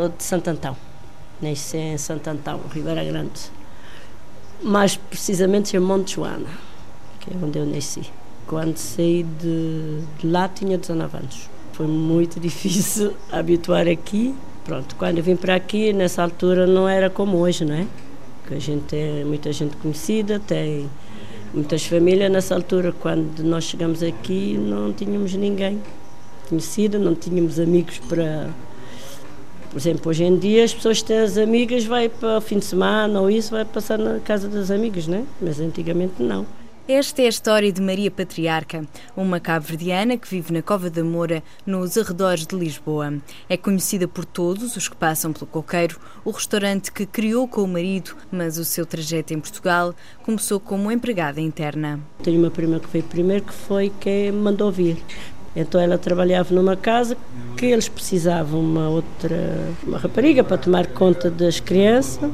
Sou de Santo Antão. Nasci em Santo Antão, Ribeira Grande. Mais precisamente em Monte Joana, que é onde eu nasci. Quando saí de, de lá tinha 19 anos. Foi muito difícil habituar aqui. Pronto, quando vim para aqui, nessa altura não era como hoje, não é? Que a gente tem muita gente conhecida, tem muitas famílias. Nessa altura, quando nós chegamos aqui, não tínhamos ninguém conhecido, não tínhamos amigos para por exemplo, hoje em dia as pessoas têm as amigas, vai para o fim de semana ou isso, vai passar na casa das amigas, né? Mas antigamente não. Esta é a história de Maria Patriarca, uma cabo-verdiana que vive na Cova da Moura, nos arredores de Lisboa. É conhecida por todos os que passam pelo Coqueiro, o restaurante que criou com o marido, mas o seu trajeto em Portugal começou como empregada interna. Tenho uma prima que veio primeiro, que foi quem mandou vir. Então ela trabalhava numa casa que eles precisavam uma outra uma rapariga para tomar conta das crianças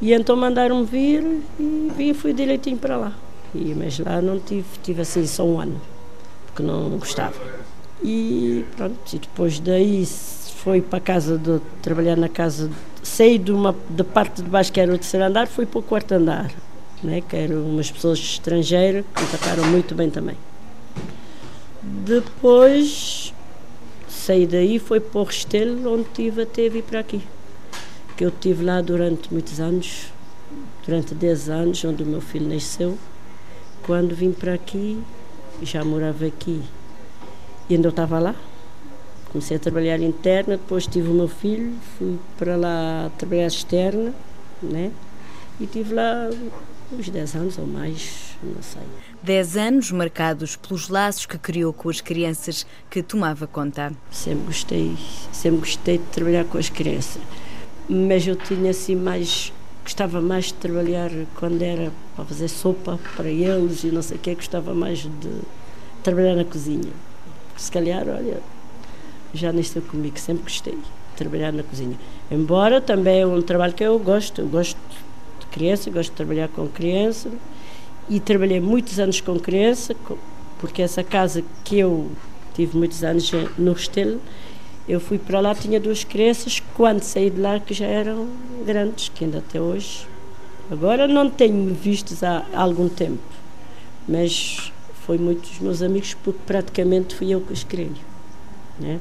e então mandaram-me vir e vim fui direitinho para lá. E, mas lá não tive, tive assim só um ano, porque não gostava. E pronto, e depois daí foi para a casa de trabalhar na casa, saí de uma da parte de baixo que era o terceiro andar, fui para o quarto andar, né, que eram umas pessoas estrangeiras que me trataram muito bem também. Depois saí daí, foi para o Restelo, onde tive até vir para aqui. Que eu estive lá durante muitos anos, durante 10 anos, onde o meu filho nasceu. Quando vim para aqui, já morava aqui e ainda estava lá. Comecei a trabalhar interna, depois tive o meu filho, fui para lá trabalhar externa, né? E tive lá uns 10 anos ou mais, não sei. 10 anos marcados pelos laços que criou com as crianças que tomava conta. Sempre gostei, sempre gostei de trabalhar com as crianças, mas eu tinha assim mais gostava mais de trabalhar quando era para fazer sopa para eles e não sei o que, gostava mais de trabalhar na cozinha. Se calhar, olha, já nasceu comigo, sempre gostei de trabalhar na cozinha. Embora também é um trabalho que eu gosto, eu gosto criança, gosto de trabalhar com criança e trabalhei muitos anos com criança, porque essa casa que eu tive muitos anos no Restelo, eu fui para lá, tinha duas crianças, quando saí de lá que já eram grandes, que ainda até hoje. Agora não tenho vistos há algum tempo, mas foi muitos meus amigos, porque praticamente fui eu que os criei. Né?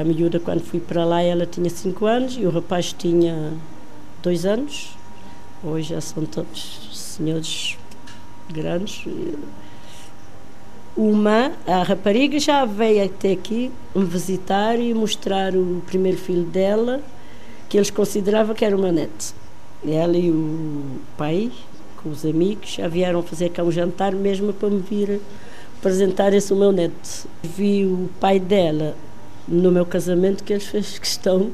A miúda, quando fui para lá, ela tinha 5 anos e o rapaz tinha 2 anos. Hoje já são todos senhores grandes. Uma, a rapariga já veio até aqui me visitar e mostrar o primeiro filho dela, que eles consideravam que era o meu neto. Ela e o pai, com os amigos, já vieram fazer cá um jantar mesmo para me vir apresentar esse o meu neto. Vi o pai dela no meu casamento, que eles fez questão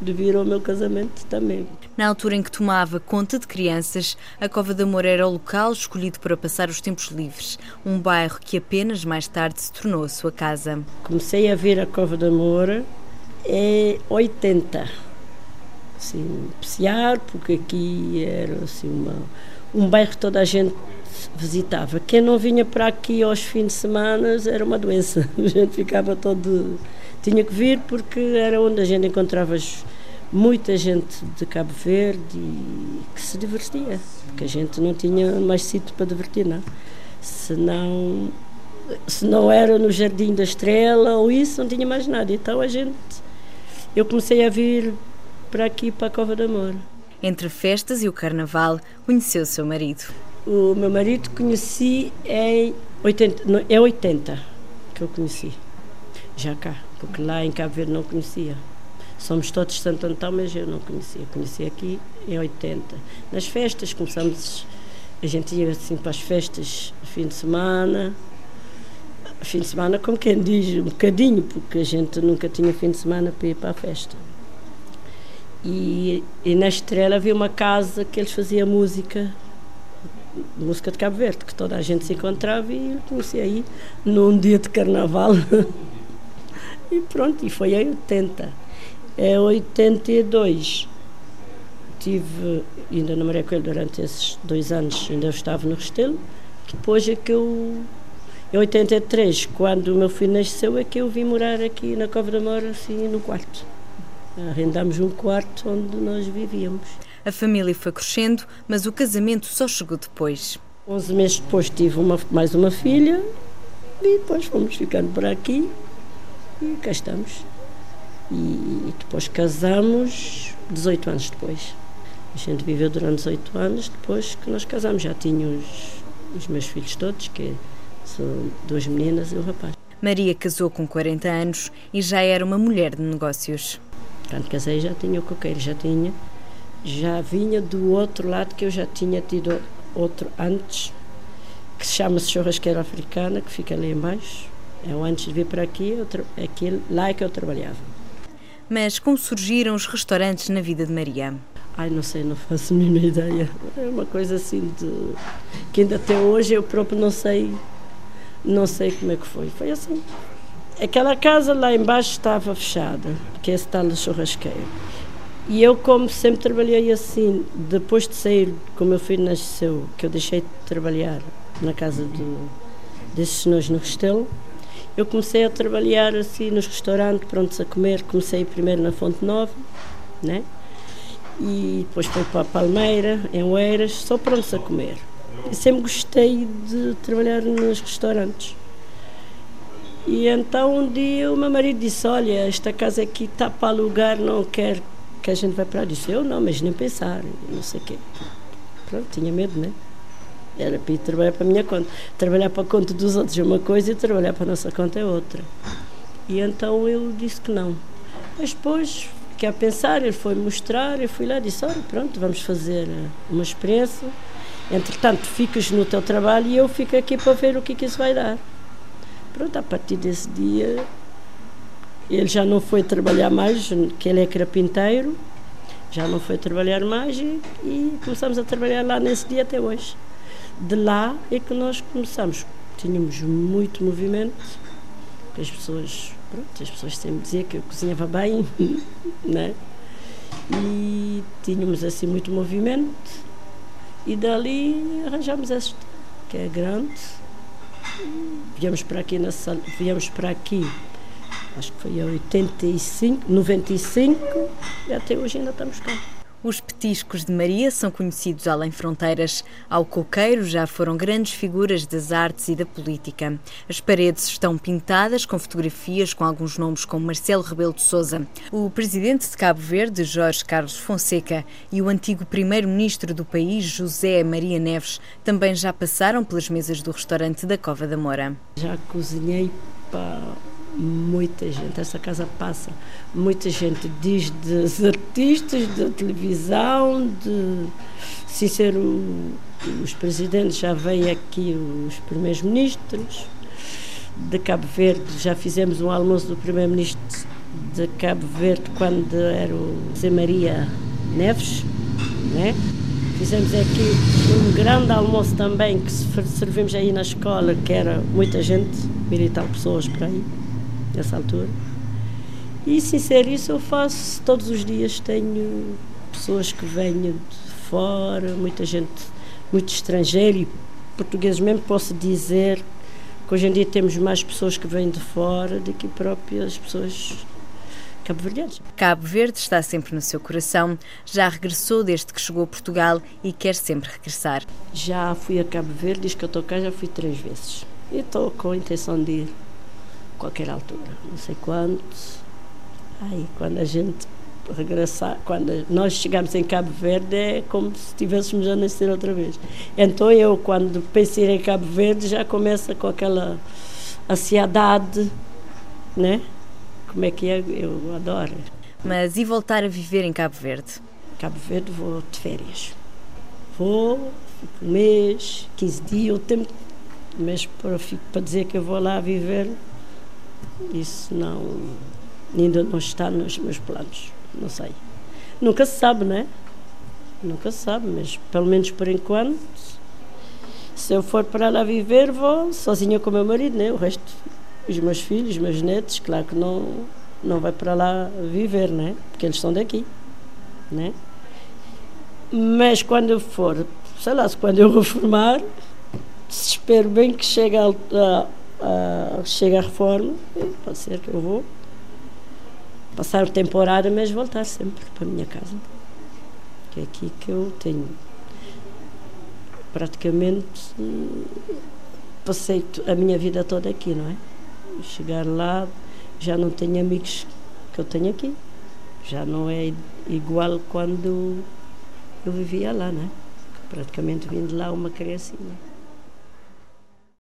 de vir ao meu casamento também. Na altura em que tomava conta de crianças, a Cova da Moura era o local escolhido para passar os tempos livres, um bairro que apenas mais tarde se tornou a sua casa. Comecei a ver a Cova da Moura em 80, assim, passear, porque aqui era assim uma, um bairro que toda a gente visitava. Quem não vinha para aqui aos fins de semana era uma doença. A gente ficava todo. Tinha que vir porque era onde a gente encontrava muita gente de Cabo Verde e que se divertia, porque a gente não tinha mais sítio para divertir, não. Se não, se não era no Jardim da Estrela ou isso, não tinha mais nada. Então a gente. Eu comecei a vir para aqui, para a Cova da Moura. Entre festas e o carnaval, conheceu o seu marido. O meu marido conheci em 80, é 80 que eu conheci, já cá, porque lá em Cabo Verde não conhecia. Somos todos de Santo Antão, mas eu não conhecia. Conheci aqui em 80. Nas festas começamos, a gente ia assim para as festas fim de semana, fim de semana, como quem diz, um bocadinho, porque a gente nunca tinha fim de semana para ir para a festa. E, e na Estrela havia uma casa que eles faziam música, música de Cabo Verde, que toda a gente se encontrava e eu conheci aí num dia de carnaval. e pronto, e foi em 80. É 82. Tive, ainda namorei com ele durante esses dois anos, ainda estava no Restelo. Depois é que eu, em 83, quando o meu filho nasceu, é que eu vim morar aqui na Cova da Mora, assim, no quarto. Arrendamos um quarto onde nós vivíamos. A família foi crescendo, mas o casamento só chegou depois. 11 meses depois tive uma, mais uma filha e depois fomos ficando por aqui e cá estamos. E depois casamos 18 anos depois. A gente viveu durante 18 anos depois que nós casamos. Já tinha os, os meus filhos todos, que são duas meninas e um rapaz. Maria casou com 40 anos e já era uma mulher de negócios. Quando casei já tinha o coqueiro, já tinha. Já vinha do outro lado que eu já tinha tido outro antes, que se chama-se churrasqueira africana, que fica ali embaixo. É o antes de vir para aqui, é aquilo, lá é que eu trabalhava. Mas como surgiram os restaurantes na vida de Maria? Ai, não sei, não faço a mínima ideia. É uma coisa assim de. que ainda até hoje eu próprio não sei. não sei como é que foi. Foi assim. Aquela casa lá embaixo estava fechada, que é esse tal de churrasqueiro. E eu, como sempre trabalhei assim, depois de sair, como meu filho nasceu, que eu deixei de trabalhar na casa do, desses senhores no Restelo, eu comecei a trabalhar assim nos restaurantes, prontos a comer. Comecei primeiro na Fonte Nova, né? e depois fui para a Palmeira, em Oeiras, só prontos a comer. E sempre gostei de trabalhar nos restaurantes. E então um dia o meu marido disse: Olha, esta casa aqui está para alugar, não quer que a gente vá para lá. Disse: Eu não, mas nem pensar, não sei o quê. Pronto, tinha medo, né? Era para ir trabalhar para a minha conta. Trabalhar para a conta dos outros é uma coisa e trabalhar para a nossa conta é outra. E então eu disse que não. Mas depois quer pensar, ele foi mostrar, eu fui lá e disse, olha, pronto, vamos fazer eh, uma experiência. Entretanto, ficas no teu trabalho e eu fico aqui para ver o que, que isso vai dar. Pronto, a partir desse dia, ele já não foi trabalhar mais, que ele é carpinteiro, já não foi trabalhar mais e, e começamos a trabalhar lá nesse dia até hoje. De lá é que nós começamos. Tínhamos muito movimento, as pessoas Pronto, as pessoas sempre diziam que eu cozinhava bem, né? E tínhamos assim muito movimento e dali arranjamos esta, que é grande. Viemos para aqui na viemos para aqui, acho que foi em 85, 95 e até hoje ainda estamos cá. Os petiscos de Maria são conhecidos além fronteiras. Ao coqueiro já foram grandes figuras das artes e da política. As paredes estão pintadas com fotografias com alguns nomes como Marcelo Rebelo de Sousa, o presidente de Cabo Verde, Jorge Carlos Fonseca, e o antigo primeiro-ministro do país, José Maria Neves, também já passaram pelas mesas do restaurante da Cova da Moura. Já cozinhei para muita gente. Essa casa passa muita gente, desde artistas da televisão, de sincero, os presidentes já vêm aqui, os primeiros ministros de Cabo Verde, já fizemos um almoço do primeiro-ministro de Cabo Verde quando era o Zé Maria Neves, né? Fizemos aqui um grande almoço também que servimos aí na escola, que era muita gente, mil e tal pessoas por aí nessa altura. E sincero, isso eu faço todos os dias. Tenho pessoas que vêm de fora, muita gente, muito estrangeiro e português mesmo. Posso dizer que hoje em dia temos mais pessoas que vêm de fora do que próprias pessoas cabo-verdianas. Cabo Verde está sempre no seu coração. Já regressou desde que chegou a Portugal e quer sempre regressar. Já fui a Cabo Verde, diz que eu estou cá, já fui três vezes. E estou com a intenção de ir qualquer altura, não sei quando. Aí, quando a gente regressar, quando nós chegamos em Cabo Verde, é como se estivéssemos a nascer outra vez. Então eu, quando penso em Cabo Verde, já começa com aquela ansiedade, né? Como é que é? Eu adoro. Mas e voltar a viver em Cabo Verde? Cabo Verde vou de férias. Vou, fico um mês, 15 dias, o tempo, mas para, para dizer que eu vou lá viver, isso não, ainda não está nos meus planos, não sei. Nunca se sabe, não é? Nunca se sabe, mas pelo menos por enquanto, se eu for para lá viver, vou sozinha com o meu marido, né? O resto, os meus filhos, os meus netos, claro que não, não vai para lá viver, né? Porque eles são daqui, né? Mas quando eu for, sei lá, quando eu reformar, espero bem que chegue a, a, a, chega a reforma, pode ser que eu vou. passar o temporário, mas voltar sempre para a minha casa. Que é aqui que eu tenho praticamente passei a minha vida toda aqui, não é? Chegar lá, já não tenho amigos que eu tenho aqui. Já não é igual quando eu vivia lá, né? Praticamente vim de lá uma criancinha.